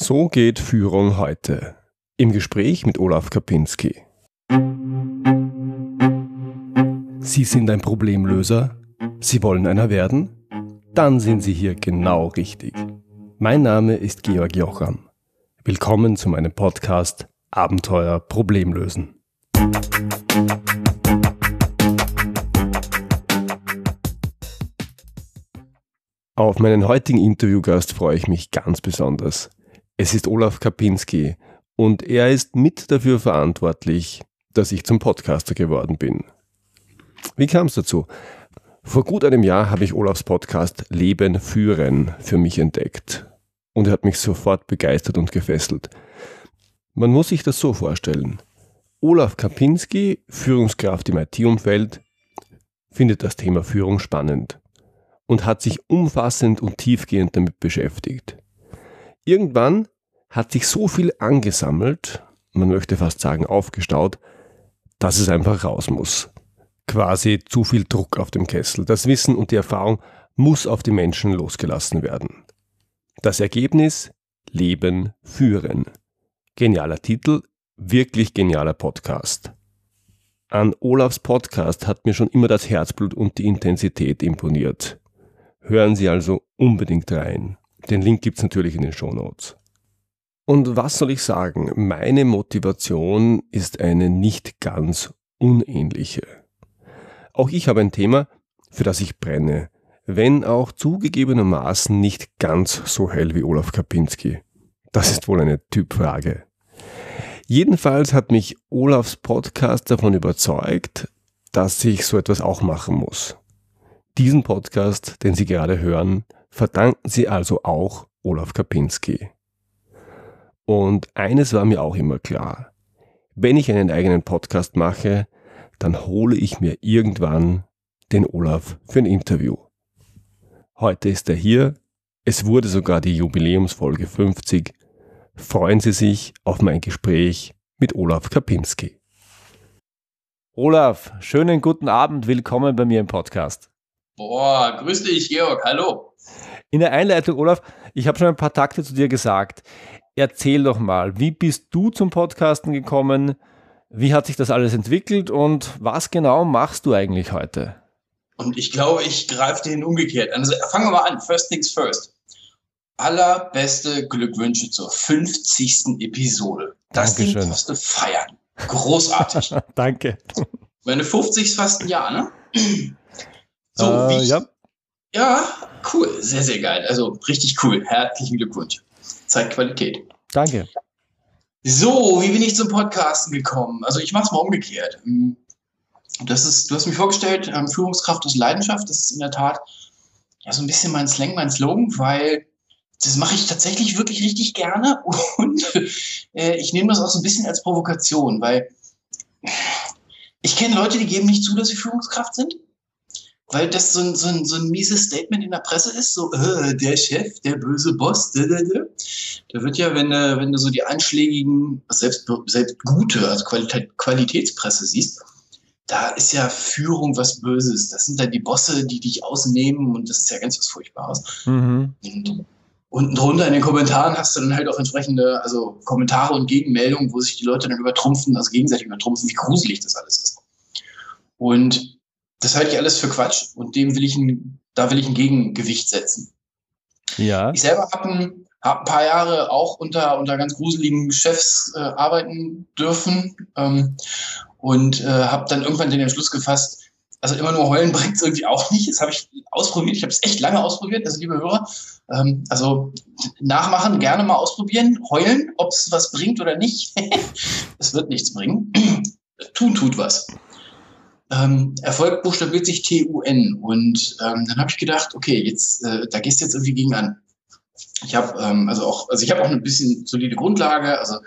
So geht Führung heute. Im Gespräch mit Olaf Kapinski. Sie sind ein Problemlöser? Sie wollen einer werden? Dann sind Sie hier genau richtig. Mein Name ist Georg Jocham. Willkommen zu meinem Podcast Abenteuer Problemlösen. Auf meinen heutigen Interviewgast freue ich mich ganz besonders. Es ist Olaf Kapinski und er ist mit dafür verantwortlich, dass ich zum Podcaster geworden bin. Wie kam es dazu? Vor gut einem Jahr habe ich Olafs Podcast Leben führen für mich entdeckt und er hat mich sofort begeistert und gefesselt. Man muss sich das so vorstellen. Olaf Kapinski, Führungskraft im IT-Umfeld, findet das Thema Führung spannend und hat sich umfassend und tiefgehend damit beschäftigt. Irgendwann hat sich so viel angesammelt, man möchte fast sagen aufgestaut, dass es einfach raus muss. Quasi zu viel Druck auf dem Kessel. Das Wissen und die Erfahrung muss auf die Menschen losgelassen werden. Das Ergebnis Leben führen. Genialer Titel, wirklich genialer Podcast. An Olafs Podcast hat mir schon immer das Herzblut und die Intensität imponiert. Hören Sie also unbedingt rein. Den Link gibt's natürlich in den Show Notes. Und was soll ich sagen? Meine Motivation ist eine nicht ganz unähnliche. Auch ich habe ein Thema, für das ich brenne, wenn auch zugegebenermaßen nicht ganz so hell wie Olaf Kapinski. Das ist wohl eine Typfrage. Jedenfalls hat mich Olafs Podcast davon überzeugt, dass ich so etwas auch machen muss. Diesen Podcast, den Sie gerade hören, verdanken Sie also auch Olaf Kapinski. Und eines war mir auch immer klar. Wenn ich einen eigenen Podcast mache, dann hole ich mir irgendwann den Olaf für ein Interview. Heute ist er hier. Es wurde sogar die Jubiläumsfolge 50. Freuen Sie sich auf mein Gespräch mit Olaf Kapinski. Olaf, schönen guten Abend. Willkommen bei mir im Podcast. Boah, grüß dich, Georg, hallo. In der Einleitung, Olaf, ich habe schon ein paar Takte zu dir gesagt. Erzähl doch mal, wie bist du zum Podcasten gekommen? Wie hat sich das alles entwickelt und was genau machst du eigentlich heute? Und ich glaube, ich greife den umgekehrt an. Also fangen wir mal an. First things first. Allerbeste Glückwünsche zur 50. Episode. Das Dankeschön. Ding musste feiern. Großartig. Danke. Meine 50 ist fast ein Jahr, ne? So, Äh, wie ich, ja. Ja, cool. Sehr, sehr geil. Also richtig cool. Herzlichen Glückwunsch. Zeigt Qualität. Danke. So, wie bin ich zum Podcasten gekommen? Also ich mache es mal umgekehrt. Ähm, Das ist, du hast mich vorgestellt, ähm, Führungskraft aus Leidenschaft. Das ist in der Tat ja so ein bisschen mein Slang, mein Slogan, weil das mache ich tatsächlich wirklich richtig gerne und äh, ich nehme das auch so ein bisschen als Provokation, weil ich kenne Leute, die geben nicht zu, dass sie Führungskraft sind, weil das so ein, so ein, so ein mieses Statement in der Presse ist, so äh, der Chef, der böse Boss, da, da, da. Da wird ja, wenn du, wenn du so die einschlägigen, selbst, selbst gute, also Qualität, Qualitätspresse siehst, da ist ja Führung was Böses. Das sind dann die Bosse, die dich ausnehmen und das ist ja ganz was Furchtbares. Mhm. Und unten drunter in den Kommentaren hast du dann halt auch entsprechende, also Kommentare und Gegenmeldungen, wo sich die Leute dann übertrumpfen, also gegenseitig übertrumpfen, wie gruselig das alles ist. Und das halte ich alles für Quatsch und dem will ich ein, da will ich ein Gegengewicht setzen. Ja. Ich selber habe ein, hab ein paar Jahre auch unter, unter ganz gruseligen Chefs äh, arbeiten dürfen ähm, und äh, habe dann irgendwann den Entschluss gefasst, also immer nur heulen bringt es irgendwie auch nicht. Das habe ich ausprobiert. Ich habe es echt lange ausprobiert, also liebe Hörer. Ähm, also nachmachen, gerne mal ausprobieren. Heulen, ob es was bringt oder nicht. Es wird nichts bringen. Tun tut was. Ähm, Erfolg buchstabiert sich T-U-N. Und ähm, dann habe ich gedacht, okay, jetzt, äh, da gehst du jetzt irgendwie gegen an. Ich habe ähm, also auch, also ich habe auch ein bisschen solide Grundlage, also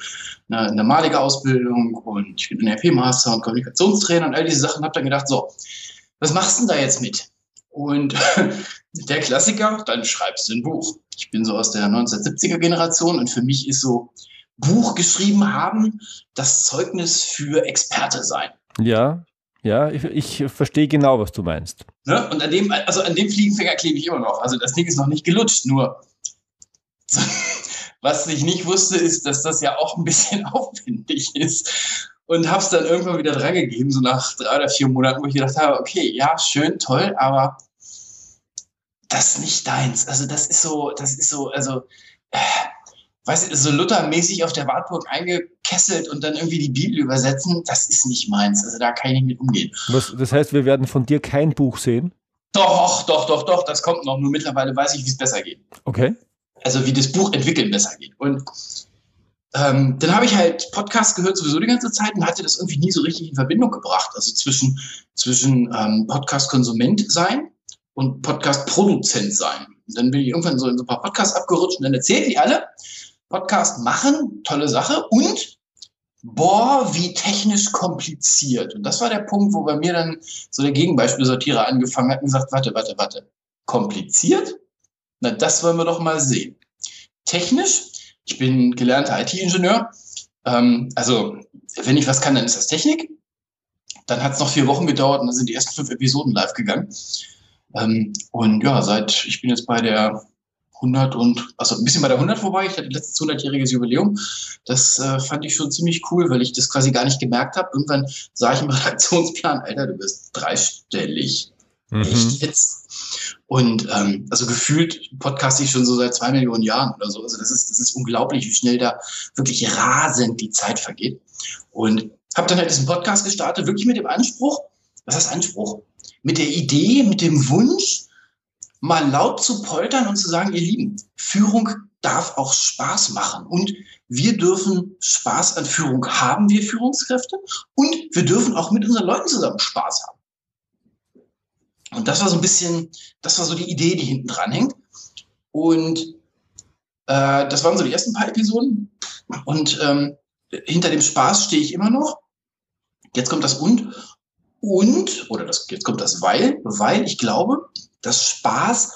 eine, eine malige Ausbildung und ich bin NLP-Master und Kommunikationstrainer und all diese Sachen. Habe dann gedacht, so, was machst du denn da jetzt mit? Und der Klassiker, dann schreibst du ein Buch. Ich bin so aus der 1970er Generation und für mich ist so Buch geschrieben haben das Zeugnis für Experte sein. Ja. Ja, ich, ich verstehe genau, was du meinst. Ne? Und an dem, also an dem Fliegenfänger klebe ich immer noch. Also das Ding ist noch nicht gelutscht, nur Was ich nicht wusste, ist, dass das ja auch ein bisschen aufwendig ist. Und habe es dann irgendwann wieder drangegeben, so nach drei oder vier Monaten, wo ich gedacht habe, okay, ja, schön, toll, aber das ist nicht deins. Also das ist so, das ist so, also, äh, weißt du, so Luther-mäßig auf der Wartburg eingekesselt und dann irgendwie die Bibel übersetzen, das ist nicht meins. Also da kann ich nicht mit umgehen. Was, das heißt, wir werden von dir kein Buch sehen? Doch, doch, doch, doch, das kommt noch. Nur mittlerweile weiß ich, wie es besser geht. Okay. Also wie das Buch entwickeln besser geht. Und ähm, dann habe ich halt Podcast gehört sowieso die ganze Zeit und hatte das irgendwie nie so richtig in Verbindung gebracht. Also zwischen, zwischen ähm, Podcast-Konsument sein und Podcast-Produzent sein. Und dann bin ich irgendwann so in so ein paar Podcasts abgerutscht und dann erzählen die alle, Podcast machen, tolle Sache und boah, wie technisch kompliziert. Und das war der Punkt, wo bei mir dann so der Gegenbeispielsortierer angefangen hat und gesagt, warte, warte, warte, kompliziert? Na, das wollen wir doch mal sehen. Technisch, ich bin gelernter IT-Ingenieur, ähm, also wenn ich was kann, dann ist das Technik. Dann hat es noch vier Wochen gedauert und dann sind die ersten fünf Episoden live gegangen. Ähm, und ja, seit, ich bin jetzt bei der 100 und, also ein bisschen bei der 100 vorbei. Ich hatte letztes 100-jähriges Jubiläum. Das äh, fand ich schon ziemlich cool, weil ich das quasi gar nicht gemerkt habe. Irgendwann sah ich im Redaktionsplan, Alter, du bist dreistellig. Mhm. Echt jetzt? Und ähm, also gefühlt podcaste ich schon so seit zwei Millionen Jahren oder so. Also das ist, das ist unglaublich, wie schnell da wirklich rasend die Zeit vergeht. Und habe dann halt diesen Podcast gestartet, wirklich mit dem Anspruch, was heißt Anspruch? Mit der Idee, mit dem Wunsch, mal laut zu poltern und zu sagen, ihr Lieben, Führung darf auch Spaß machen. Und wir dürfen Spaß an Führung haben, wir Führungskräfte. Und wir dürfen auch mit unseren Leuten zusammen Spaß haben. Und das war so ein bisschen, das war so die Idee, die hinten dran hängt. Und äh, das waren so die ersten paar Episoden. Und ähm, hinter dem Spaß stehe ich immer noch. Jetzt kommt das und. Und, oder das, jetzt kommt das weil, weil ich glaube, dass Spaß,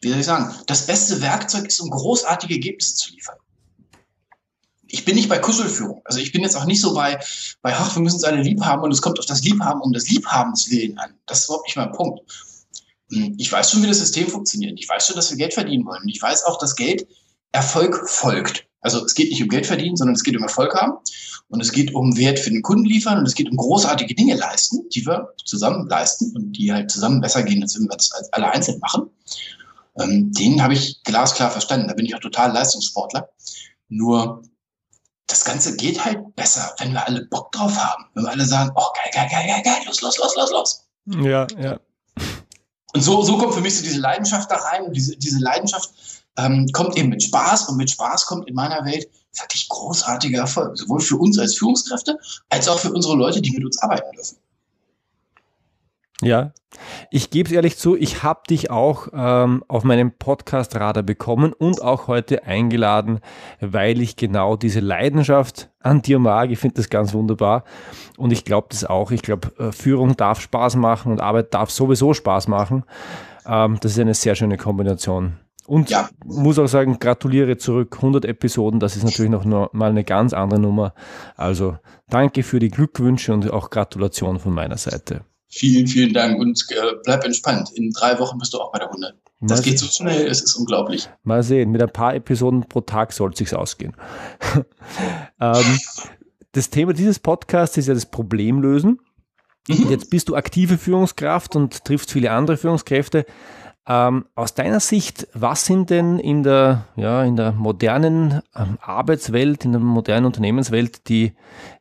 wie soll ich sagen, das beste Werkzeug ist, um großartige Ergebnisse zu liefern. Ich bin nicht bei Kuschelführung. Also ich bin jetzt auch nicht so bei, bei ach, wir müssen es alle lieb haben und es kommt auf das Liebhaben um das Liebhabens willen an. Das ist überhaupt nicht mein Punkt. Hm, ich weiß schon, wie das System funktioniert. Ich weiß schon, dass wir Geld verdienen wollen. Ich weiß auch, dass Geld Erfolg folgt. Also es geht nicht um Geld verdienen, sondern es geht um Erfolg haben. Und es geht um Wert für den Kunden liefern und es geht um großartige Dinge leisten, die wir zusammen leisten und die halt zusammen besser gehen, als wenn wir das als alle einzeln machen. Ähm, den habe ich glasklar verstanden. Da bin ich auch total Leistungssportler. Nur das Ganze geht halt besser, wenn wir alle Bock drauf haben. Wenn wir alle sagen, oh geil, geil, geil, geil, geil, los, los, los, los, los. Ja, ja. Und so, so kommt für mich so diese Leidenschaft da rein. Und diese, diese Leidenschaft ähm, kommt eben mit Spaß. Und mit Spaß kommt in meiner Welt wirklich großartiger Erfolg. Sowohl für uns als Führungskräfte, als auch für unsere Leute, die mit uns arbeiten dürfen. Ja, ich gebe es ehrlich zu, ich habe dich auch ähm, auf meinem Podcast-Radar bekommen und auch heute eingeladen, weil ich genau diese Leidenschaft an dir mag. Ich finde das ganz wunderbar und ich glaube das auch. Ich glaube, äh, Führung darf Spaß machen und Arbeit darf sowieso Spaß machen. Ähm, das ist eine sehr schöne Kombination. Und ja. muss auch sagen, gratuliere zurück. 100 Episoden, das ist natürlich noch mal eine ganz andere Nummer. Also danke für die Glückwünsche und auch Gratulation von meiner Seite. Vielen, vielen Dank und äh, bleib entspannt. In drei Wochen bist du auch bei der 100. Das Mal geht so schnell, es ist unglaublich. Mal sehen, mit ein paar Episoden pro Tag soll es sich ausgehen. ähm, das Thema dieses Podcasts ist ja das Problemlösen. Mhm. Jetzt bist du aktive Führungskraft und triffst viele andere Führungskräfte. Ähm, aus deiner Sicht, was sind denn in der, ja, in der modernen ähm, Arbeitswelt, in der modernen Unternehmenswelt die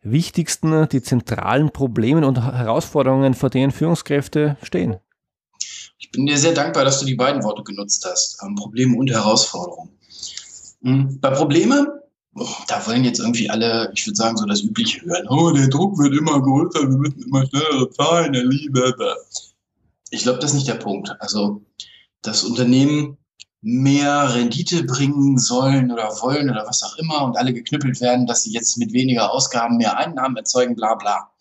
wichtigsten, die zentralen Probleme und Herausforderungen, vor denen Führungskräfte stehen? Ich bin dir sehr dankbar, dass du die beiden Worte genutzt hast, ähm, Probleme und Herausforderungen. Mhm. Bei Probleme, da wollen jetzt irgendwie alle, ich würde sagen, so das Übliche hören. Oh, der Druck wird immer größer, wir müssen immer schnellere Zahlen erlieben. Ich glaube, das ist nicht der Punkt. Also dass Unternehmen mehr Rendite bringen sollen oder wollen oder was auch immer und alle geknüppelt werden, dass sie jetzt mit weniger Ausgaben mehr Einnahmen erzeugen, bla bla.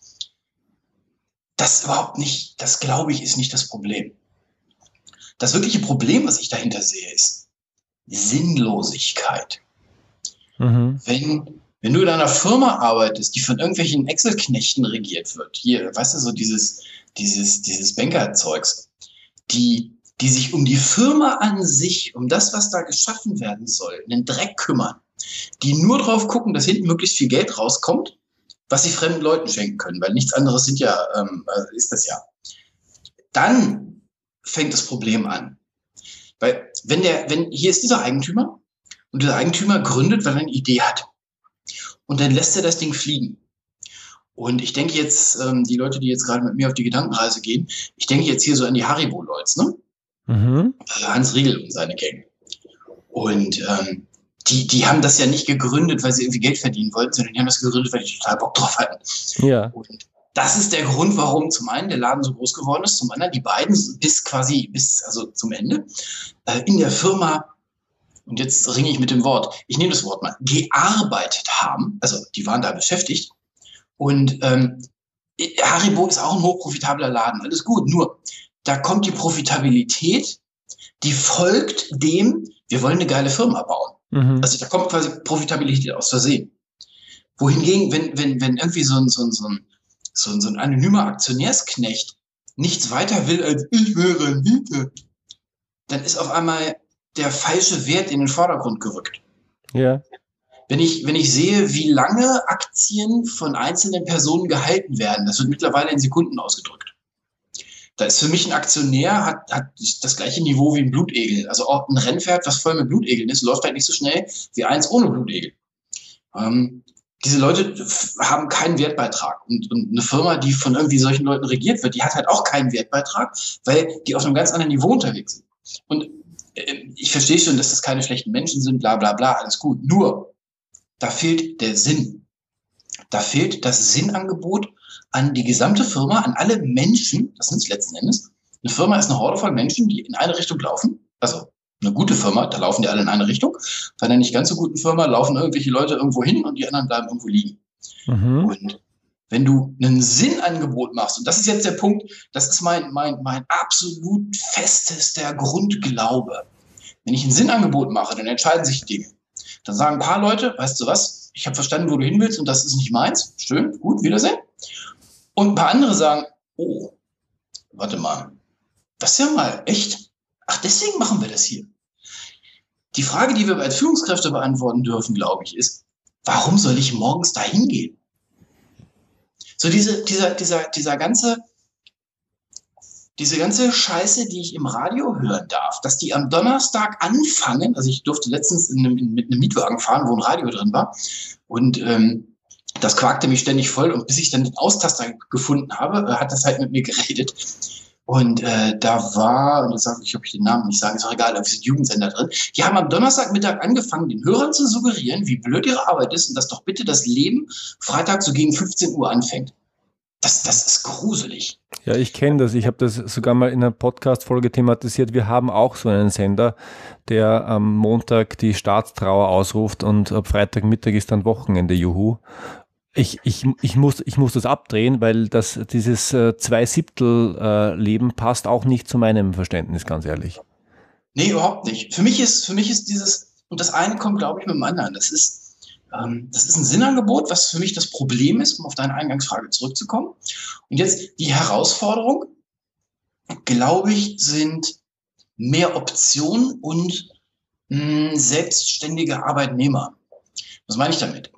Das überhaupt nicht, das glaube ich, ist nicht das Problem. Das wirkliche Problem, was ich dahinter sehe, ist Sinnlosigkeit. Mhm. Wenn, wenn du in einer Firma arbeitest, die von irgendwelchen Excel-Knechten regiert wird, hier, weißt du, so dieses, dieses, dieses Bankerzeugs, die die sich um die Firma an sich, um das, was da geschaffen werden soll, einen Dreck kümmern, die nur drauf gucken, dass hinten möglichst viel Geld rauskommt, was sie fremden Leuten schenken können, weil nichts anderes sind ja, ähm, äh, ist das ja. Dann fängt das Problem an. Weil, wenn der, wenn, hier ist dieser Eigentümer und dieser Eigentümer gründet, weil er eine Idee hat. Und dann lässt er das Ding fliegen. Und ich denke jetzt, ähm, die Leute, die jetzt gerade mit mir auf die Gedankenreise gehen, ich denke jetzt hier so an die Haribo-Leute, ne? Mhm. Äh, Hans Riegel und seine Gang. Und ähm, die, die haben das ja nicht gegründet, weil sie irgendwie Geld verdienen wollten, sondern die haben das gegründet, weil die total Bock drauf hatten. Ja. Und das ist der Grund, warum zum einen der Laden so groß geworden ist, zum anderen die beiden bis quasi bis also zum Ende äh, in der Firma und jetzt ringe ich mit dem Wort. Ich nehme das Wort mal gearbeitet haben. Also die waren da beschäftigt und ähm, Haribo ist auch ein hochprofitabler Laden. Alles gut. Nur da kommt die Profitabilität, die folgt dem, wir wollen eine geile Firma bauen. Mhm. Also da kommt quasi Profitabilität aus Versehen. Wohingegen, wenn, wenn, wenn irgendwie so ein, so ein, so ein, so ein, so ein anonymer Aktionärsknecht nichts weiter will als ich will Rendite, dann ist auf einmal der falsche Wert in den Vordergrund gerückt. Ja. Wenn ich, wenn ich sehe, wie lange Aktien von einzelnen Personen gehalten werden, das wird mittlerweile in Sekunden ausgedrückt. Da ist für mich ein Aktionär, hat, hat das gleiche Niveau wie ein Blutegel. Also auch ein Rennpferd, was voll mit Blutegeln ist, läuft halt nicht so schnell wie eins ohne Blutegel. Ähm, diese Leute haben keinen Wertbeitrag. Und, und eine Firma, die von irgendwie solchen Leuten regiert wird, die hat halt auch keinen Wertbeitrag, weil die auf einem ganz anderen Niveau unterwegs sind. Und äh, ich verstehe schon, dass das keine schlechten Menschen sind, bla bla bla, alles gut. Nur, da fehlt der Sinn. Da fehlt das Sinnangebot an die gesamte Firma, an alle Menschen, das sind es letzten Endes. Eine Firma ist eine Horde von Menschen, die in eine Richtung laufen. Also eine gute Firma, da laufen die alle in eine Richtung. Bei einer nicht ganz so guten Firma laufen irgendwelche Leute irgendwo hin und die anderen bleiben irgendwo liegen. Mhm. Und wenn du ein Sinnangebot machst, und das ist jetzt der Punkt, das ist mein, mein, mein absolut festester Grundglaube. Wenn ich ein Sinnangebot mache, dann entscheiden sich Dinge. Dann sagen ein paar Leute, weißt du was, ich habe verstanden, wo du hin willst und das ist nicht meins. Schön, gut, Wiedersehen. Und ein paar andere sagen, oh, warte mal, das ist ja mal echt. Ach, deswegen machen wir das hier. Die Frage, die wir als Führungskräfte beantworten dürfen, glaube ich, ist, warum soll ich morgens dahin gehen? So diese, dieser, dieser, dieser ganze, diese ganze Scheiße, die ich im Radio hören darf, dass die am Donnerstag anfangen, also ich durfte letztens in einem, mit einem Mietwagen fahren, wo ein Radio drin war und ähm, das quakte mich ständig voll und bis ich dann den Austaster gefunden habe, äh, hat das halt mit mir geredet. Und äh, da war, und jetzt sage ich, ob ich den Namen nicht sagen, ist auch egal, da ein Jugendsender drin. Die haben am Donnerstagmittag angefangen, den Hörern zu suggerieren, wie blöd ihre Arbeit ist und dass doch bitte das Leben Freitag so gegen 15 Uhr anfängt. Das, das ist gruselig. Ja, ich kenne das. Ich habe das sogar mal in einer Podcast-Folge thematisiert. Wir haben auch so einen Sender, der am Montag die Staatstrauer ausruft und ab Freitagmittag ist dann Wochenende, juhu. Ich, ich, ich, muss, ich muss das abdrehen, weil das, dieses äh, Zwei-Siebtel-Leben äh, passt auch nicht zu meinem Verständnis, ganz ehrlich. Nee, überhaupt nicht. Für mich ist, für mich ist dieses, und das eine kommt, glaube ich, mit dem anderen. Das ist, ähm, das ist ein Sinnangebot, was für mich das Problem ist, um auf deine Eingangsfrage zurückzukommen. Und jetzt die Herausforderung, glaube ich, sind mehr Optionen und mh, selbstständige Arbeitnehmer. Was meine ich damit?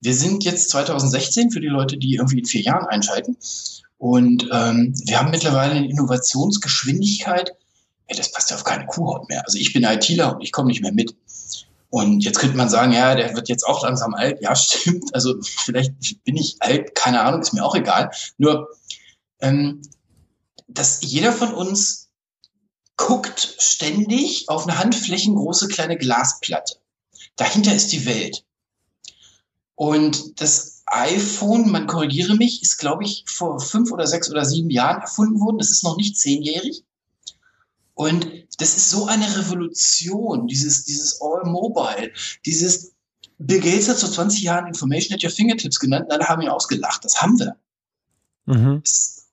Wir sind jetzt 2016 für die Leute, die irgendwie in vier Jahren einschalten. Und ähm, wir haben mittlerweile eine Innovationsgeschwindigkeit. Ja, das passt ja auf keine Kuhhaut mehr. Also ich bin ITler und ich komme nicht mehr mit. Und jetzt könnte man sagen, ja, der wird jetzt auch langsam alt. Ja, stimmt. Also vielleicht bin ich alt, keine Ahnung, ist mir auch egal. Nur, ähm, dass jeder von uns guckt ständig auf eine handflächengroße kleine Glasplatte. Dahinter ist die Welt. Und das iPhone, man korrigiere mich, ist, glaube ich, vor fünf oder sechs oder sieben Jahren erfunden worden. Das ist noch nicht zehnjährig. Und das ist so eine Revolution, dieses, dieses All-Mobile, dieses Bill Gates hat vor 20 Jahren Information at your fingertips genannt und alle haben ihn ausgelacht. Das haben wir. Mhm. Das,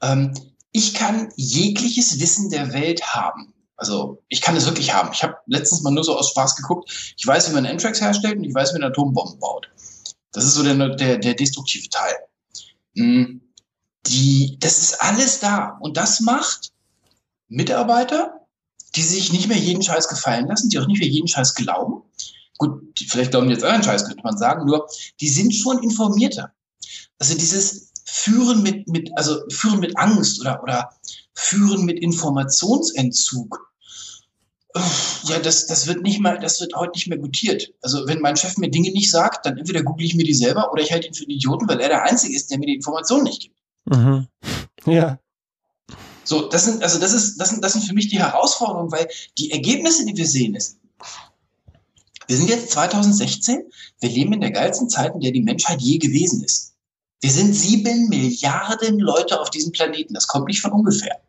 ähm, ich kann jegliches Wissen der Welt haben. Also ich kann es wirklich haben. Ich habe letztens mal nur so aus Spaß geguckt. Ich weiß, wie man Antrax herstellt und ich weiß, wie man Atombomben baut. Das ist so der, der, der destruktive Teil. Hm, die, das ist alles da. Und das macht Mitarbeiter, die sich nicht mehr jeden Scheiß gefallen lassen, die auch nicht mehr jeden Scheiß glauben. Gut, vielleicht glauben die jetzt anderen Scheiß, könnte man sagen, nur die sind schon informierter. Also dieses Führen mit, mit, also Führen mit Angst oder, oder Führen mit Informationsentzug, ja, das, das wird nicht mal, das wird heute nicht mehr gutiert. Also wenn mein Chef mir Dinge nicht sagt, dann entweder google ich mir die selber oder ich halte ihn für einen Idioten, weil er der Einzige ist, der mir die Information nicht gibt. Mhm. Ja. So, das sind, also das ist, das sind, das sind für mich die Herausforderungen, weil die Ergebnisse, die wir sehen, ist, wir sind jetzt 2016, wir leben in der geilsten Zeit, in der die Menschheit je gewesen ist. Wir sind sieben Milliarden Leute auf diesem Planeten. Das kommt nicht von ungefähr.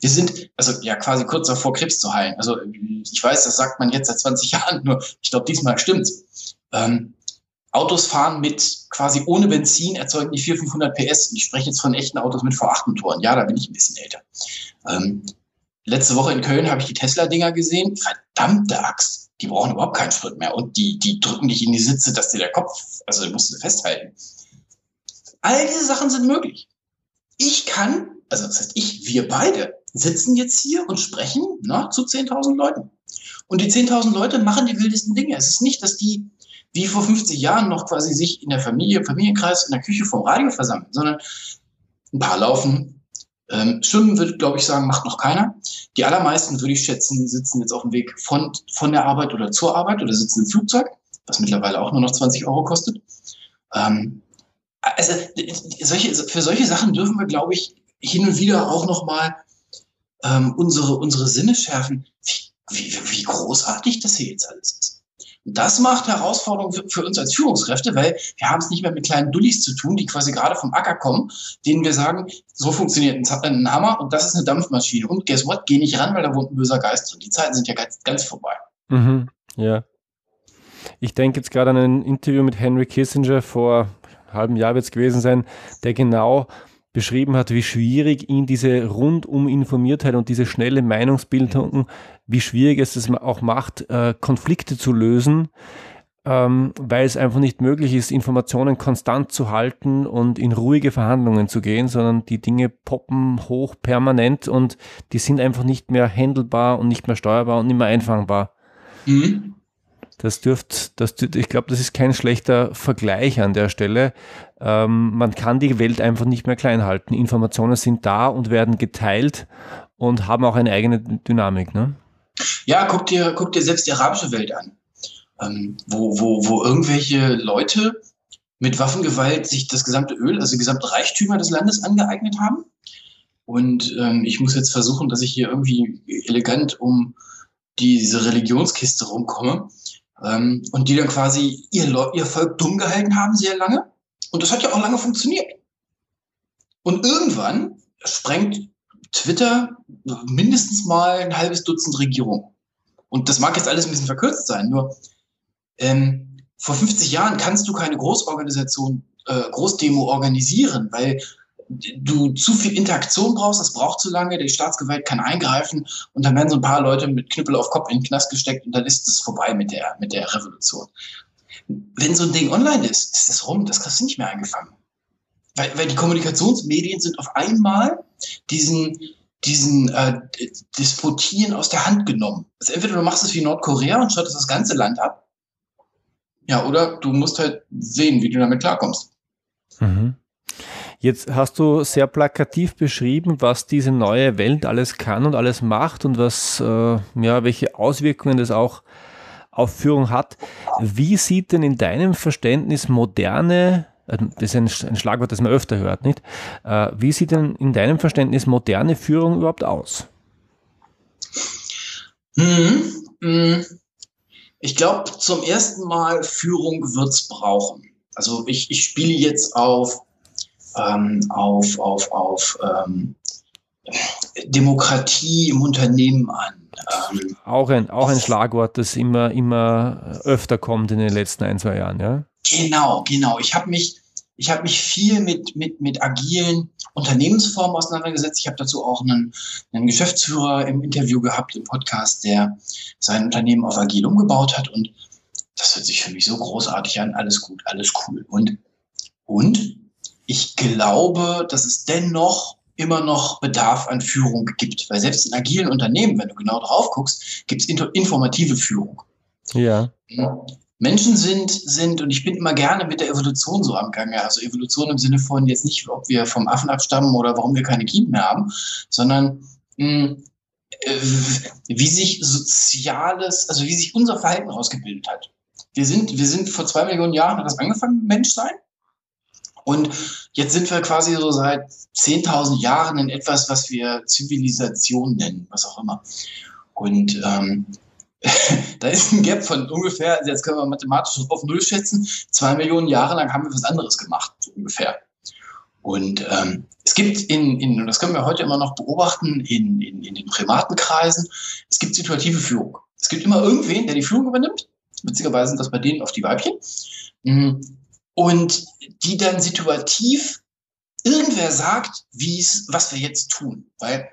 Wir sind, also ja, quasi kurz davor, Krebs zu heilen. Also ich weiß, das sagt man jetzt seit 20 Jahren, nur ich glaube, diesmal stimmt's. Ähm, Autos fahren mit quasi ohne Benzin, erzeugen die 400, 500 PS. Und ich spreche jetzt von echten Autos mit V8-Motoren. Ja, da bin ich ein bisschen älter. Ähm, letzte Woche in Köln habe ich die Tesla-Dinger gesehen. Verdammte Axt. Die brauchen überhaupt keinen Sprit mehr. Und die, die drücken dich in die Sitze, dass dir der Kopf, also du musst du festhalten. All diese Sachen sind möglich. Ich kann, also das heißt ich, wir beide sitzen jetzt hier und sprechen na, zu 10.000 Leuten. Und die 10.000 Leute machen die wildesten Dinge. Es ist nicht, dass die wie vor 50 Jahren noch quasi sich in der Familie, Familienkreis, in der Küche vom Radio versammeln, sondern ein paar laufen. Ähm, schwimmen würde, glaube ich, sagen, macht noch keiner. Die allermeisten, würde ich schätzen, sitzen jetzt auf dem Weg von, von der Arbeit oder zur Arbeit oder sitzen im Flugzeug, was mittlerweile auch nur noch 20 Euro kostet. Ähm, also solche, für solche Sachen dürfen wir, glaube ich, hin und wieder auch nochmal ähm, unsere, unsere Sinne schärfen, wie, wie, wie großartig das hier jetzt alles ist. Das macht Herausforderungen für, für, uns als Führungskräfte, weil wir haben es nicht mehr mit kleinen Dullis zu tun, die quasi gerade vom Acker kommen, denen wir sagen, so funktioniert ein, ein Hammer und das ist eine Dampfmaschine. Und guess what? Geh nicht ran, weil da wohnt ein böser Geist drin. Die Zeiten sind ja ganz, ganz vorbei. Mhm, ja. Ich denke jetzt gerade an ein Interview mit Henry Kissinger vor halben Jahr wird es gewesen sein, der genau beschrieben hat, wie schwierig ihn diese rundum Informiertheit und diese schnelle Meinungsbildung, wie schwierig es es auch macht, äh, Konflikte zu lösen, ähm, weil es einfach nicht möglich ist, Informationen konstant zu halten und in ruhige Verhandlungen zu gehen, sondern die Dinge poppen hoch permanent und die sind einfach nicht mehr handelbar und nicht mehr steuerbar und nicht mehr einfangbar. Mhm. Das dürft, das, ich glaube, das ist kein schlechter Vergleich an der Stelle. Ähm, man kann die Welt einfach nicht mehr klein halten. Informationen sind da und werden geteilt und haben auch eine eigene Dynamik. Ne? Ja, guck dir, guck dir selbst die arabische Welt an, ähm, wo, wo, wo irgendwelche Leute mit Waffengewalt sich das gesamte Öl, also die gesamte Reichtümer des Landes angeeignet haben. Und ähm, ich muss jetzt versuchen, dass ich hier irgendwie elegant um diese Religionskiste rumkomme ähm, und die dann quasi ihr, ihr Volk dumm gehalten haben sehr lange. Und das hat ja auch lange funktioniert. Und irgendwann sprengt Twitter mindestens mal ein halbes Dutzend Regierungen. Und das mag jetzt alles ein bisschen verkürzt sein, nur ähm, vor 50 Jahren kannst du keine Großorganisation, äh, Großdemo organisieren, weil du zu viel Interaktion brauchst, das braucht zu lange, die Staatsgewalt kann eingreifen und dann werden so ein paar Leute mit Knüppel auf Kopf in den Knast gesteckt und dann ist es vorbei mit der, mit der Revolution. Wenn so ein Ding online ist, ist das rum, das kriegst du nicht mehr eingefangen. Weil, weil die Kommunikationsmedien sind auf einmal diesen, diesen äh, Disputieren aus der Hand genommen. Also entweder du machst es wie Nordkorea und schottest das ganze Land ab, ja, oder du musst halt sehen, wie du damit klarkommst. Mhm. Jetzt hast du sehr plakativ beschrieben, was diese neue Welt alles kann und alles macht und was, äh, ja, welche Auswirkungen das auch auf Führung hat. Wie sieht denn in deinem Verständnis moderne, äh, das ist ein, Schlagwort, das man öfter hört, nicht? Äh, wie sieht denn in deinem Verständnis moderne Führung überhaupt aus? Hm, hm. Ich glaube, zum ersten Mal Führung wird es brauchen. Also ich, ich spiele jetzt auf ähm, auf, auf, auf ähm, Demokratie im Unternehmen an. Ähm, auch, ein, auch ein Schlagwort, das immer, immer öfter kommt in den letzten ein, zwei Jahren, ja? Genau, genau. Ich habe mich, ich habe mich viel mit, mit, mit agilen Unternehmensformen auseinandergesetzt. Ich habe dazu auch einen, einen Geschäftsführer im Interview gehabt, im Podcast, der sein Unternehmen auf agil umgebaut hat. Und das hört sich für mich so großartig an. Alles gut, alles cool. Und, und ich glaube, dass es dennoch immer noch Bedarf an Führung gibt. Weil selbst in agilen Unternehmen, wenn du genau drauf guckst, gibt es informative Führung. Ja. Menschen sind, sind, und ich bin immer gerne mit der Evolution so am Gange. Also Evolution im Sinne von jetzt nicht, ob wir vom Affen abstammen oder warum wir keine Kinder mehr haben, sondern mh, hm, äh, wie sich soziales, also wie sich unser Verhalten ausgebildet hat. Wir sind, wir sind vor zwei Millionen Jahren hat das angefangen, Menschsein. Und jetzt sind wir quasi so seit 10.000 Jahren in etwas, was wir Zivilisation nennen, was auch immer. Und ähm, da ist ein Gap von ungefähr, jetzt können wir mathematisch auf Null schätzen, zwei Millionen Jahre lang haben wir was anderes gemacht, so ungefähr. Und ähm, es gibt in, in, das können wir heute immer noch beobachten, in, in, in den Primatenkreisen, es gibt situative Führung. Es gibt immer irgendwen, der die Führung übernimmt. Witzigerweise sind das bei denen oft die Weibchen. Mhm und die dann situativ irgendwer sagt, wie es, was wir jetzt tun. Weil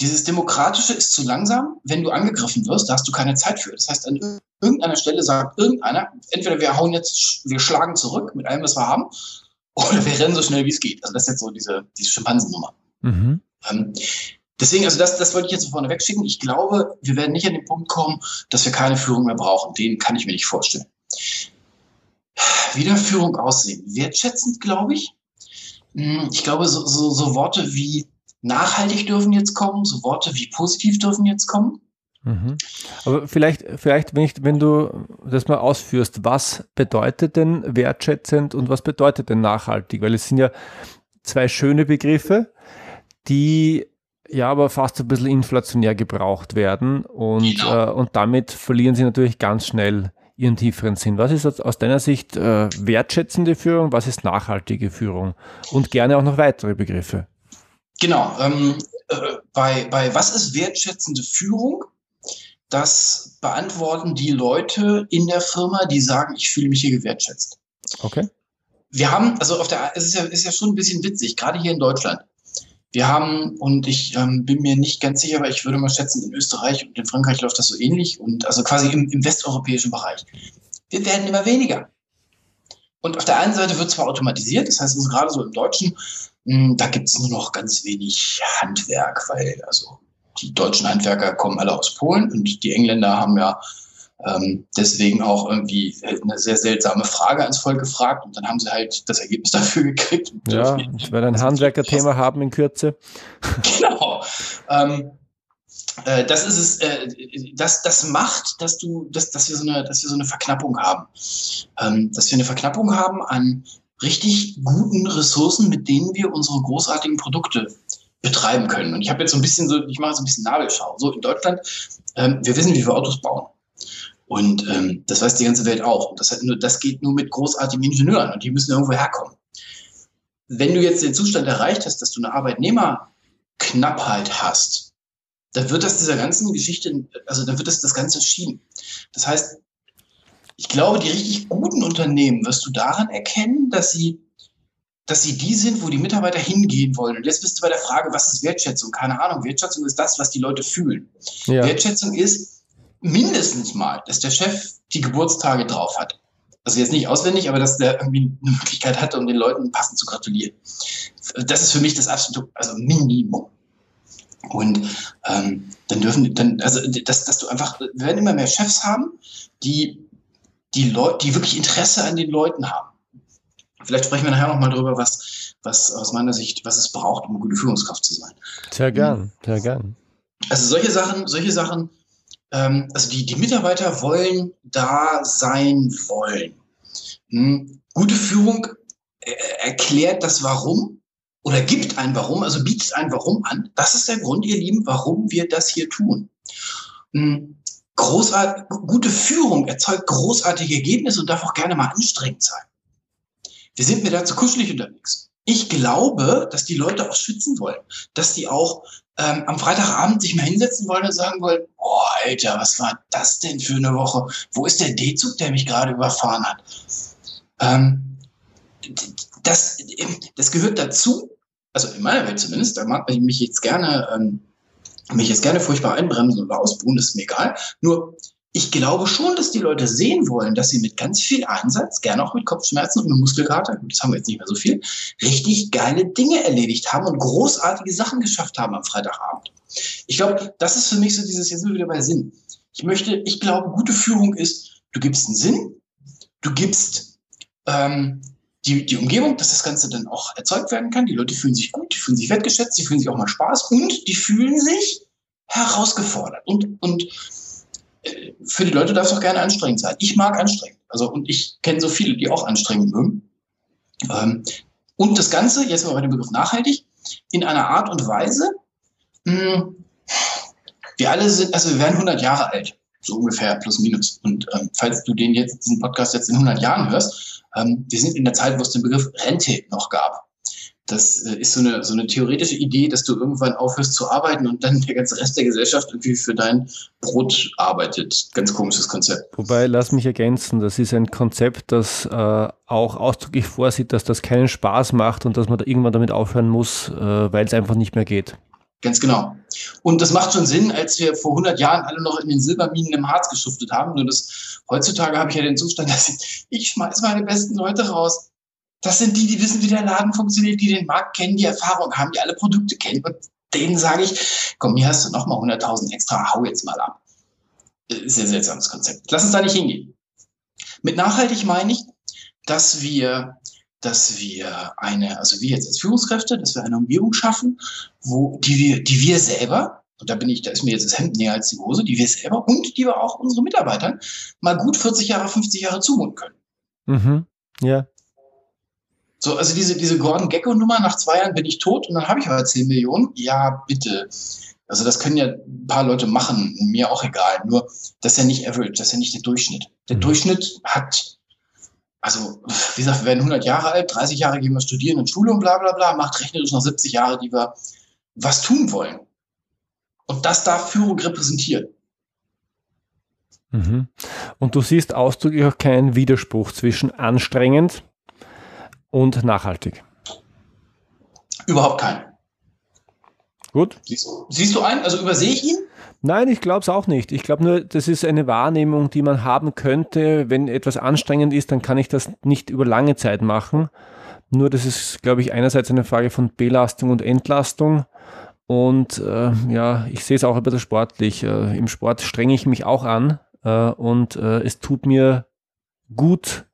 dieses Demokratische ist zu langsam. Wenn du angegriffen wirst, da hast du keine Zeit für. Das heißt, an irgendeiner Stelle sagt irgendeiner, entweder wir hauen jetzt, wir schlagen zurück mit allem, was wir haben, oder wir rennen so schnell, wie es geht. Also das ist jetzt so diese, diese Schimpansennummer. Mhm. Ähm, deswegen, also das, das wollte ich jetzt vorne wegschicken. Ich glaube, wir werden nicht an den Punkt kommen, dass wir keine Führung mehr brauchen. Den kann ich mir nicht vorstellen wie der Führung aussehen? Wertschätzend, glaube ich. Hm, ich glaube, so, so, so Worte wie nachhaltig dürfen jetzt kommen, so Worte wie positiv dürfen jetzt kommen. Mhm. Aber vielleicht, vielleicht wenn, ich, wenn du das mal ausführst, was bedeutet denn wertschätzend und was bedeutet denn nachhaltig? Weil es sind ja zwei schöne Begriffe, die ja aber fast ein bisschen inflationär gebraucht werden und, genau. äh, und damit verlieren sie natürlich ganz schnell ihren tieferen Sinn. Was ist aus deiner Sicht äh, wertschätzende Führung? Was ist nachhaltige Führung? Und gerne auch noch weitere Begriffe. Genau. Ähm, äh, bei, bei was ist wertschätzende Führung? Das beantworten die Leute in der Firma, die sagen, ich fühle mich hier gewertschätzt. Okay. Wir haben, also auf der, es ist ja, ist ja schon ein bisschen witzig, gerade hier in Deutschland. Wir haben, und ich ähm, bin mir nicht ganz sicher, aber ich würde mal schätzen, in Österreich und in Frankreich läuft das so ähnlich und also quasi im, im westeuropäischen Bereich. Wir werden immer weniger. Und auf der einen Seite wird zwar automatisiert, das heißt also gerade so im Deutschen, mh, hm, da gibt es nur noch ganz wenig Handwerk, weil also die deutschen Handwerker kommen alle aus Polen und die Engländer haben ja ähm, deswegen auch irgendwie eine sehr seltsame Frage ans Volk gefragt und dann haben sie halt das Ergebnis dafür gekriegt. Ja, ich werde ein Handwerker-Thema haben in Kürze. Genau. Ähm, äh, das ist es, äh, das, das macht, dass du, dass, dass wir so eine, dass wir so eine Verknappung haben. Ähm, dass wir eine Verknappung haben an richtig guten Ressourcen, mit denen wir unsere großartigen Produkte betreiben können. Und ich habe jetzt so ein bisschen so, ich mache so ein bisschen Nabelschau. So in Deutschland, ähm, wir wissen, wie wir Autos bauen. Und ähm, das weiß die ganze Welt auch. Und das, hat nur, das geht nur mit großartigen Ingenieuren und die müssen irgendwo herkommen. Wenn du jetzt den Zustand erreicht hast, dass du eine Arbeitnehmerknappheit hast, dann wird das dieser ganzen Geschichte, also dann wird das das Ganze schieben. Das heißt, ich glaube, die richtig guten Unternehmen wirst du daran erkennen, dass sie, dass sie die sind, wo die Mitarbeiter hingehen wollen. Und jetzt bist du bei der Frage, was ist Wertschätzung? Keine Ahnung. Wertschätzung ist das, was die Leute fühlen. Ja. Wertschätzung ist, mindestens mal, dass der Chef die Geburtstage drauf hat. Also jetzt nicht auswendig, aber dass der irgendwie eine Möglichkeit hatte, um den Leuten passend zu gratulieren. Das ist für mich das absolute, also Minimum. Und ähm, dann dürfen, dann, also dass, dass du einfach, wir werden immer mehr Chefs haben, die die Leute, die wirklich Interesse an den Leuten haben. Vielleicht sprechen wir nachher noch mal drüber, was, was aus meiner Sicht, was es braucht, um eine gute Führungskraft zu sein. Sehr gern, sehr gern. Also solche Sachen, solche Sachen ähm, also die, die Mitarbeiter wollen da sein wollen. Hm. Gute Führung äh, erklärt das Warum oder gibt ein Warum, also bietet ein Warum an. Das ist der Grund, ihr Lieben, warum wir das hier tun. Hm. Großart, gute Führung erzeugt großartige Ergebnisse und darf auch gerne mal anstrengend sein. Wir sind mir dazu kuschelig unterwegs. Ich glaube, dass die Leute auch schützen wollen, dass die auch ähm, am Freitagabend sich mal hinsetzen wollen und sagen wollen, oh Alter, was war das denn für eine Woche? Wo ist der D-Zug, der mich gerade überfahren hat? Ähm, das, das gehört dazu, also in meiner Welt zumindest, da mag ich mich jetzt gerne, ähm, mich jetzt gerne furchtbar einbremsen oder ausbuhen, ist mir egal. Nur ich glaube schon, dass die Leute sehen wollen, dass sie mit ganz viel Einsatz, gerne auch mit Kopfschmerzen und mit Muskelkater, das haben wir jetzt nicht mehr so viel, richtig geile Dinge erledigt haben und großartige Sachen geschafft haben am Freitagabend. Ich glaube, das ist für mich so dieses, jetzt sind wir wieder bei Sinn. Ich möchte, ich glaube, gute Führung ist, du gibst einen Sinn, du gibst ähm, die, die Umgebung, dass das Ganze dann auch erzeugt werden kann. Die Leute fühlen sich gut, die fühlen sich wertgeschätzt, die fühlen sich auch mal Spaß und die fühlen sich herausgefordert. Und, und für die Leute darf es auch gerne anstrengend sein. Ich mag anstrengend. Also, und ich kenne so viele, die auch anstrengend mögen. Ähm, und das Ganze, jetzt mal bei dem Begriff nachhaltig, in einer Art und Weise, mh, hm, wir alle sind, also wir werden 100 Jahre alt, so ungefähr, plus minus. Und ähm, falls du den jetzt, diesen Podcast jetzt in 100 Jahren hörst, ähm, wir sind in der Zeit, wo es den Begriff Rente noch gab. Das äh, ist so eine, so eine theoretische Idee, dass du irgendwann aufhörst zu arbeiten und dann der ganze Rest der Gesellschaft irgendwie für dein Brot arbeitet. Ganz komisches Konzept. Wobei, lass mich ergänzen, das ist ein Konzept, das äh, auch ausdrücklich vorsieht, dass das keinen Spaß macht und dass man da irgendwann damit aufhören muss, äh, weil es einfach nicht mehr geht. Ganz genau. Und das macht schon Sinn, als wir vor 100 Jahren alle noch in den Silberminen im Harz geschuftet haben. Nur das, heutzutage habe ich ja den Zustand, dass ich, ich schmeiß meine besten Leute raus. Das sind die, die wissen, wie der Laden funktioniert, die den Markt kennen, die Erfahrung haben, die alle Produkte kennen. Und denen sage ich, komm, hier hast du nochmal 100.000 extra, hau jetzt mal ab. Sehr seltsames Konzept. Lass uns da nicht hingehen. Mit nachhaltig meine ich, dass wir dass wir eine, also wir jetzt als Führungskräfte, dass wir eine Umgebung schaffen, wo, die wir, die wir selber, und da bin ich, da ist mir jetzt das Hemd näher als die Hose, die wir selber und die wir auch unsere Mitarbeitern mal gut 40 Jahre, 50 Jahre zumuten können. Mhm. Ja. So, also diese, diese Gordon Gecko Nummer, nach zwei Jahren bin ich tot und dann habe ich aber 10 Millionen. Ja, bitte. Also das können ja ein paar Leute machen, mir auch egal. Nur das ist ja nicht average, das ist ja nicht der Durchschnitt. Der mhm. Durchschnitt hat also, wie gesagt, wir werden 100 Jahre alt, 30 Jahre gehen wir studieren in Schule und bla bla bla, macht rechnerisch noch 70 Jahre, die wir was tun wollen. Und das darf Führung repräsentieren. Mhm. Und du siehst ausdrücklich auch keinen Widerspruch zwischen anstrengend und nachhaltig. Überhaupt keinen. Gut. Siehst, siehst du einen? Also übersehe ich ihn? Nein, ich glaube es auch nicht. Ich glaube nur, das ist eine Wahrnehmung, die man haben könnte. Wenn etwas anstrengend ist, dann kann ich das nicht über lange Zeit machen. Nur das ist, glaube ich, einerseits eine Frage von Belastung und Entlastung. Und äh, ja, ich sehe es auch über das sportlich. Äh, Im Sport strenge ich mich auch an äh, und äh, es tut mir gut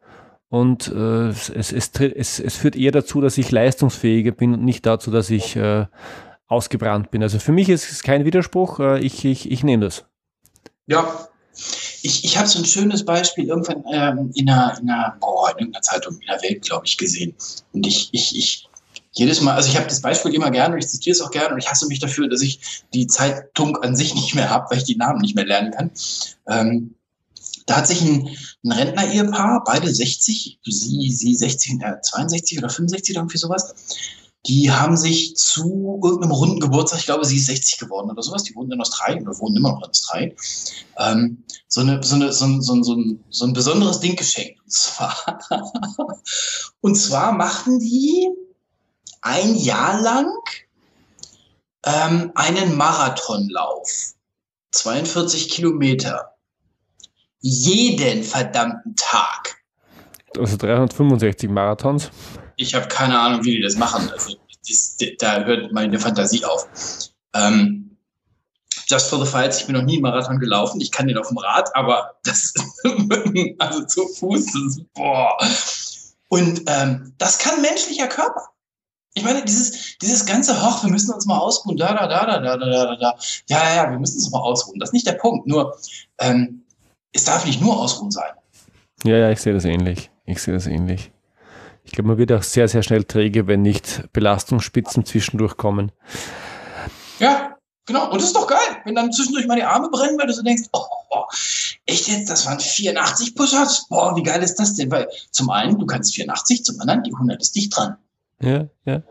und äh, es, es, es, es, führt eher dazu, dass ich leistungsfähiger bin und nicht dazu, dass ich äh, ausgebrannt bin. Also für mich ist es kein Widerspruch. Äh, ich, ich, ich nehme das. Ja, ich, ich habe so ein schönes Beispiel irgendwann ähm, in, einer, in, einer, boah, in irgendeiner Zeitung in der Welt, glaube ich, gesehen. Und ich, ich, ich, jedes Mal, also ich habe das Beispiel immer gerne und ich zitiere es auch gerne und ich hasse mich dafür, dass ich die Zeitung an sich nicht mehr habe, weil ich die Namen nicht mehr lernen kann. Ähm, da hat sich ein, ein Rentner-Ehepaar, beide 60, sie, sie 60, äh, 62 oder 65 oder irgendwie sowas, die haben sich zu irgendeinem runden Geburtstag, ich glaube, sie ist 60 geworden oder sowas, die wohnen in Australien oder wohnen immer noch in Australien, ähm, so, eine, so, eine, so, ein, so, ein, so, ein, so ein besonderes Ding geschenkt. Und zwar, und zwar machten die ein Jahr lang ähm, einen Marathonlauf. 42 Kilometer. Jeden verdammten Tag. Also 365 Marathons ich habe keine Ahnung, wie die das machen. Also, dies, da hört meine Fantasie auf. Ähm, just for the fights, ich bin noch nie einen Marathon gelaufen. Ich kann den auf dem Rad, aber das also zu Fuß, das ist, boah. Und ähm, das kann menschlicher Körper. Ich meine, dieses, dieses ganze Hoch, wir müssen uns mal ausruhen, da, da, da, da, da, da, da, da. Ja, ja, ja, wir müssen uns mal ausruhen. Das ist nicht der Punkt. Nur, ähm, es darf nicht nur ausruhen sein. Ja, ja, ich sehe das ähnlich. Ich sehe das ähnlich. Ich glaube, man wird auch sehr, sehr schnell träge, wenn nicht Belastungsspitzen zwischendurch kommen. Ja, genau. Und das ist doch geil, wenn dann zwischendurch mal die Arme brennen, weil du so denkst, oh, oh, echt jetzt, das waren 84 Push-Ups? Boah, wie geil ist das denn? Weil zum einen, du kannst 84, zum anderen, die 100 ist dicht dran. Ja, ja.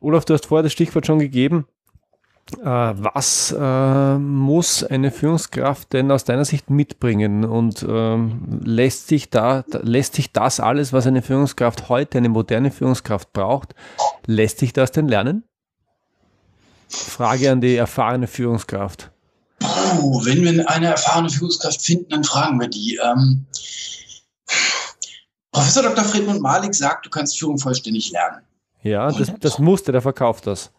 Olaf, du hast vorher das Stichwort schon gegeben. Äh, was äh, muss eine Führungskraft denn aus deiner Sicht mitbringen und ähm, lässt sich da lässt sich das alles, was eine Führungskraft heute, eine moderne Führungskraft braucht, lässt sich das denn lernen? Frage an die erfahrene Führungskraft. Puh, wenn wir eine erfahrene Führungskraft finden, dann fragen wir die. Ähm, Professor Dr. Friedmund Malik sagt, du kannst Führung vollständig lernen. Ja, das, das musste, der verkauft das.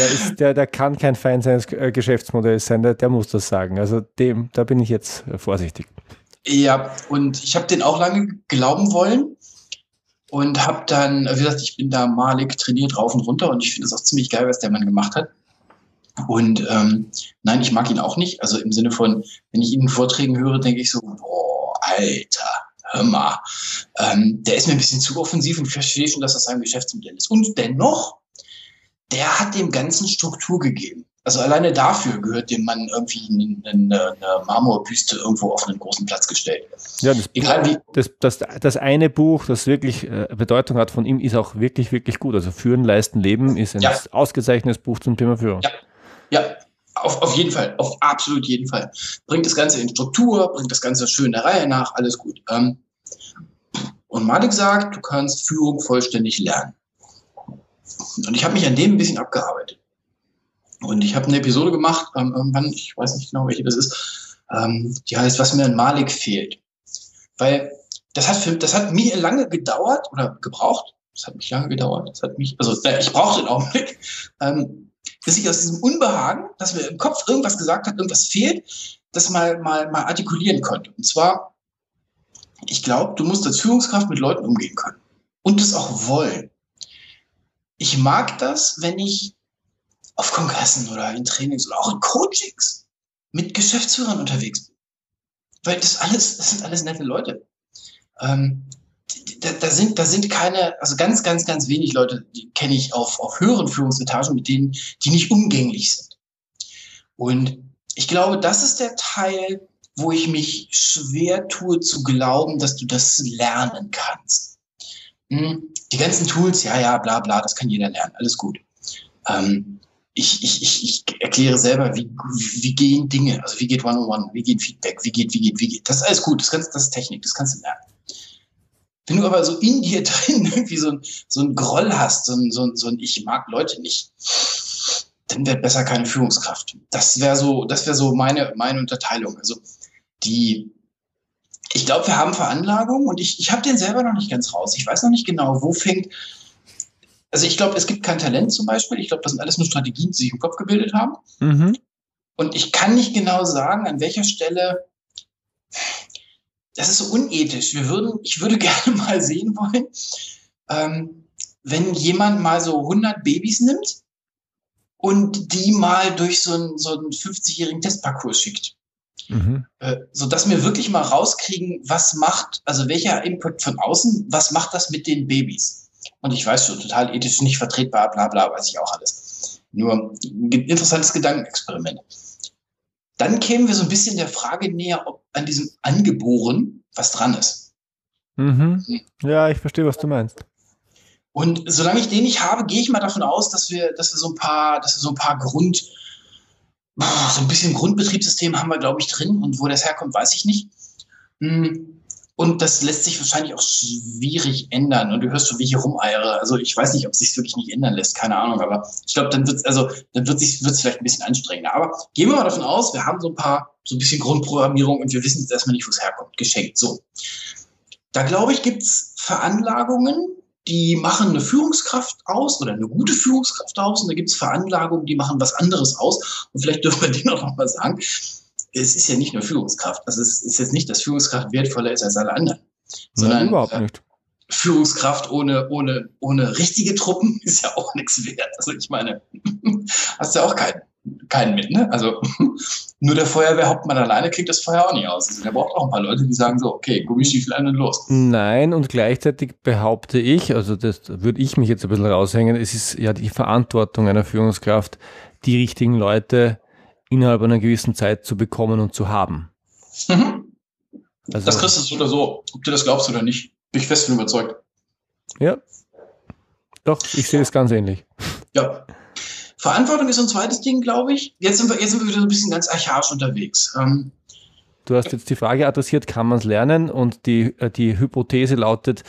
Der, ist, der, der kann kein Feind seines äh, Geschäftsmodells sein, der, der muss das sagen. Also dem, da bin ich jetzt äh, vorsichtig. Ja, und ich habe den auch lange glauben wollen und habe dann, wie gesagt, ich bin da malig trainiert rauf und runter und ich finde es auch ziemlich geil, was der Mann gemacht hat. Und ähm, nein, ich mag ihn auch nicht. Also im Sinne von, wenn ich ihn in Vorträgen höre, denke ich so, boah, Alter, hör mal. Ähm, der ist mir ein bisschen zu offensiv und ich verstehe schon, dass das sein Geschäftsmodell ist. Und dennoch, der hat dem Ganzen Struktur gegeben. Also alleine dafür gehört dem Mann irgendwie eine, eine, Marmorbüste irgendwo auf einen großen Platz gestellt. Ja, das, Egal wie. Das, das, das eine Buch, das wirklich äh, Bedeutung hat von ihm, ist auch wirklich, wirklich gut. Also Führen, Leisten, Leben ist ein ja. ausgezeichnetes Buch zum Thema Führung. Ja, ja, auf, auf jeden Fall, auf absolut jeden Fall. Bringt das Ganze in Struktur, bringt das Ganze schön der Reihe nach, alles gut. Ähm, und Malik sagt, du kannst Führung vollständig lernen. Und ich habe mich an dem ein bisschen abgearbeitet. Und ich habe eine Episode gemacht, ähm, irgendwann, ich weiß nicht genau, welche das ist, ähm, die heißt, was mir an Malik fehlt. Weil das hat, für, das hat mir lange gedauert oder gebraucht. Das hat mich lange gedauert. Das hat mich, also ich brauchte einen Augenblick, ähm, bis ich aus diesem Unbehagen, dass mir im Kopf irgendwas gesagt hat, irgendwas fehlt, das mal, mal, mal artikulieren konnte. Und zwar, ich glaube, du musst als Führungskraft mit Leuten umgehen können und das auch wollen. Ich mag das, wenn ich auf Kongressen oder in Trainings oder auch in Coachings mit Geschäftsführern unterwegs bin. Weil das alles, das sind alles nette Leute. Ähm, da, da, sind, da sind keine, also ganz, ganz, ganz wenig Leute, die kenne ich auf, auf höheren Führungsetagen, mit denen, die nicht umgänglich sind. Und ich glaube, das ist der Teil, wo ich mich schwer tue zu glauben, dass du das lernen kannst. Die ganzen Tools, ja, ja, bla, bla, das kann jeder lernen, alles gut. Ähm, ich, ich, ich, ich erkläre selber, wie, wie gehen Dinge, also wie geht One-on-One, -on -One, wie geht Feedback, wie geht, wie geht, wie geht. Das ist alles gut, das, kannst, das ist Technik, das kannst du lernen. Wenn du aber so in dir drin irgendwie so ein, so ein Groll hast, so ein, so, ein, so ein Ich mag Leute nicht, dann wird besser keine Führungskraft. Das wäre so, das wäre so meine, meine Unterteilung. Also die, ich glaube, wir haben Veranlagung und ich, ich habe den selber noch nicht ganz raus. Ich weiß noch nicht genau, wo fängt. Also ich glaube, es gibt kein Talent zum Beispiel. Ich glaube, das sind alles nur Strategien, die sich im Kopf gebildet haben. Mhm. Und ich kann nicht genau sagen, an welcher Stelle das ist so unethisch. Wir würden, ich würde gerne mal sehen wollen, ähm, wenn jemand mal so 100 Babys nimmt und die mal durch so einen, so einen 50-jährigen Testparcours schickt. Mhm. Äh, so dass wir wirklich mal rauskriegen, was macht, also welcher Input von außen, was macht das mit den Babys? Und ich weiß schon, total ethisch nicht vertretbar, bla bla, weiß ich auch alles. Nur ein interessantes Gedankenexperiment. Dann kämen wir so ein bisschen der Frage näher, ob an diesem Angeboren was dran ist. Mhm. Ja, ich verstehe, was du meinst. Und solange ich den nicht habe, gehe ich mal davon aus, dass wir, dass wir so ein paar, dass wir so ein paar Grund, so ein bisschen Grundbetriebssystem haben wir, glaube ich, drin. Und wo das herkommt, weiß ich nicht. Hm. Und das lässt sich wahrscheinlich auch schwierig ändern. Und du hörst schon, wie ich hier rumeiere. Also ich weiß nicht, ob es sich wirklich nicht ändern lässt, keine Ahnung. Aber ich glaube, dann wird also dann wird's vielleicht ein bisschen anstrengender. Aber gehen wir mal davon aus, wir haben so ein paar so ein bisschen Grundprogrammierung und wir wissen jetzt erstmal nicht, wo es herkommt. Geschenkt. So. Da glaube ich, gibt's Veranlagungen, die machen eine Führungskraft aus oder eine gute Führungskraft aus. Und da gibt's Veranlagungen, die machen was anderes aus. Und vielleicht dürfen wir denen auch noch mal sagen es ist ja nicht nur Führungskraft. Also es ist jetzt nicht, dass Führungskraft wertvoller ist als alle anderen. Sondern Nein, überhaupt nicht. Äh, Führungskraft ohne, ohne, ohne richtige Truppen ist ja auch nichts wert. Also ich meine, hast ja auch keinen, keinen mit, ne? Also nur der Feuerwehrhauptmann alleine kriegt das Feuer auch nicht aus. Also der braucht auch ein paar Leute, die sagen so, okay, Gummistiefel an und los. Nein, und gleichzeitig behaupte ich, also das würde ich mich jetzt ein bisschen raushängen, es ist ja die Verantwortung einer Führungskraft, die richtigen Leute innerhalb einer gewissen Zeit zu bekommen und zu haben. Mhm. Also, das kriegst du so oder so, ob du das glaubst oder nicht. Bin ich fest von überzeugt. Ja. Doch, ich sehe es ganz ähnlich. Ja. Verantwortung ist ein zweites Ding, glaube ich. Jetzt sind, wir, jetzt sind wir wieder so ein bisschen ganz archaisch unterwegs. Ähm, du hast jetzt die Frage adressiert, kann man es lernen? Und die, äh, die Hypothese lautet,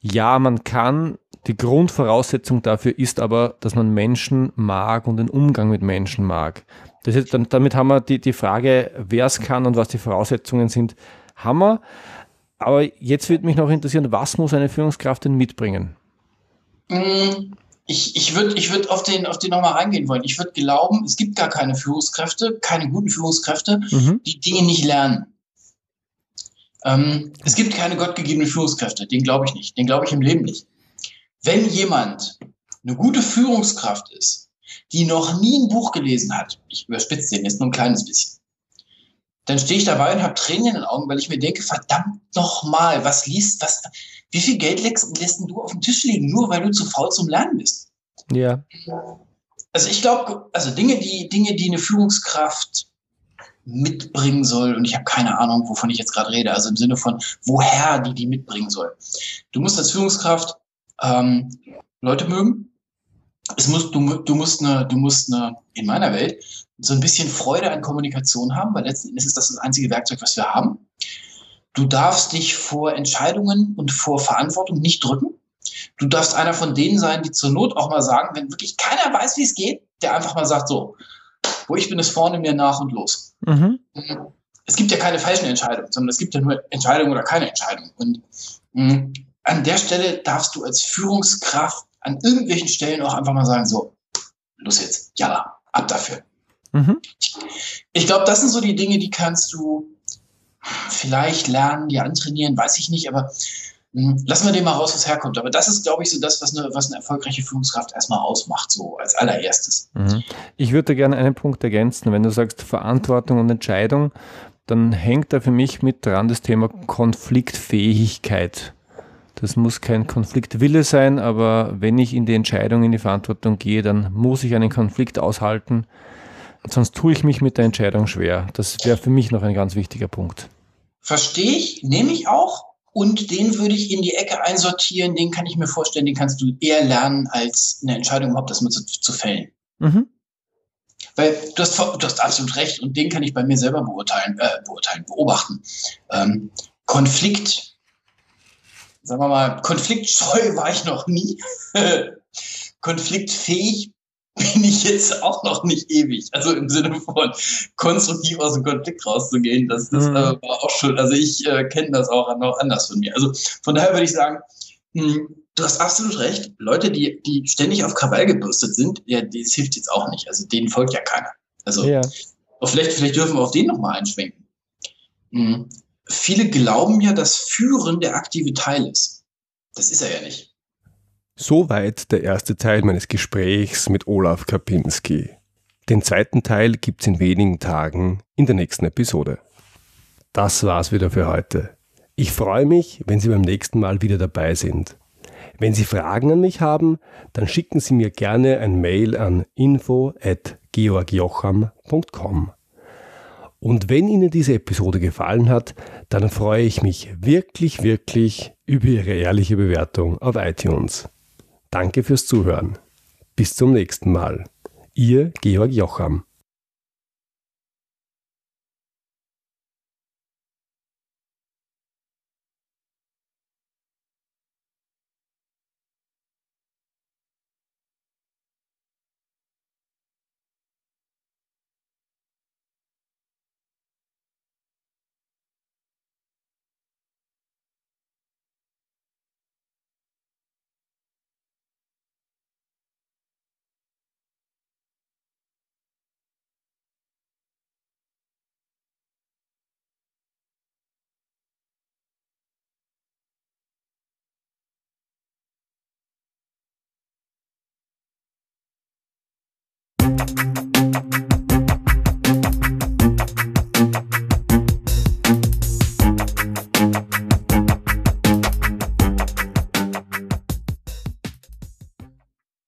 ja, man kann. Die Grundvoraussetzung dafür ist aber, dass man Menschen mag und den Umgang mit Menschen mag. Das ist, damit haben wir die, die Frage, wer es kann und was die Voraussetzungen sind, haben wir. Aber jetzt würde mich noch interessieren, was muss eine Führungskraft denn mitbringen? Mm, ich, ich würde ich würd auf den, auf den nochmal reingehen wollen. Ich würde glauben, es gibt gar keine Führungskräfte, keine guten Führungskräfte, mhm. die Dinge nicht lernen. Ähm, es gibt keine gottgegebenen Führungskräfte, den glaube ich nicht, den glaube ich im Leben nicht. Wenn jemand eine gute Führungskraft ist, die noch nie ein Buch gelesen hat, ich überspitze den jetzt nur ein kleines bisschen, dann stehe ich dabei und habe Tränen in den Augen, weil ich mir denke, verdammt nochmal, was liest, was, wie viel Geld lässt, lässt du auf dem Tisch liegen, nur weil du zu faul zum Lernen bist? Ja. Also ich glaube, also Dinge, die, Dinge, die eine Führungskraft mitbringen soll, und ich habe keine Ahnung, wovon ich jetzt gerade rede, also im Sinne von, woher die die mitbringen soll. Du musst als Führungskraft ähm, Leute mögen. Es muss, du, du musst eine, du musst eine, in meiner Welt, so ein bisschen Freude an Kommunikation haben, weil letzten Endes ist das das einzige Werkzeug, was wir haben. Du darfst dich vor Entscheidungen und vor Verantwortung nicht drücken. Du darfst einer von denen sein, die zur Not auch mal sagen, wenn wirklich keiner weiß, wie es geht, der einfach mal sagt, so, wo ich bin, ist vorne mir nach und los. Mhm. Es gibt ja keine falschen Entscheidungen, sondern es gibt ja nur Entscheidungen oder keine Entscheidungen. Und mh, mm, an der Stelle darfst du als Führungskraft an irgendwelchen Stellen auch einfach mal sagen, so, los jetzt, ja, ab dafür. Mhm. Ich glaube, das sind so die Dinge, die kannst du vielleicht lernen, die antrainieren, weiß ich nicht, aber hm, lassen wir den mal raus, was herkommt. Aber das ist, glaube ich, so das, was eine, was eine erfolgreiche Führungskraft erstmal ausmacht, so als allererstes. Mhm. Ich würde gerne einen Punkt ergänzen. Wenn du sagst Verantwortung und Entscheidung, dann hängt da für mich mit dran das Thema Konfliktfähigkeit. Das muss kein Konfliktwille sein, aber wenn ich in die Entscheidung, in die Verantwortung gehe, dann muss ich einen Konflikt aushalten Sonst tue ich mich mit der Entscheidung schwer. Das wäre für mich noch ein ganz wichtiger Punkt. Verstehe ich, nehme ich auch. Und den würde ich in die Ecke einsortieren. Den kann ich mir vorstellen, den kannst du eher lernen, als eine Entscheidung überhaupt erstmal zu, zu fällen. Mhm. Weil du hast, du hast absolut recht und den kann ich bei mir selber beurteilen, äh, beurteilen beobachten. Ähm, Konflikt, sagen wir mal, konfliktscheu war ich noch nie. Konfliktfähig bin ich jetzt auch noch nicht ewig. Also im Sinne von konstruktiv aus dem Konflikt rauszugehen, das, das mhm. äh, war auch schon, also ich äh, kenne das auch noch anders von mir. Also von daher würde ich sagen, mh, hm, du hast absolut recht. Leute, die, die ständig auf Krawall gebürstet sind, ja, das hilft jetzt auch nicht. Also denen folgt ja keiner. Also ja. vielleicht, vielleicht dürfen wir auf den nochmal einschwenken. Mhm. Viele glauben ja, dass Führen der aktive Teil ist. Das ist er ja nicht. Soweit der erste Teil meines Gesprächs mit Olaf Kapinski. Den zweiten Teil gibt's in wenigen Tagen in der nächsten Episode. Das war's wieder für heute. Ich freue mich, wenn Sie beim nächsten Mal wieder dabei sind. Wenn Sie Fragen an mich haben, dann schicken Sie mir gerne ein Mail an info@georgjocham.com. Und wenn Ihnen diese Episode gefallen hat, dann freue ich mich wirklich, wirklich über Ihre ehrliche Bewertung auf iTunes. Danke fürs Zuhören. Bis zum nächsten Mal. Ihr Georg Jocham.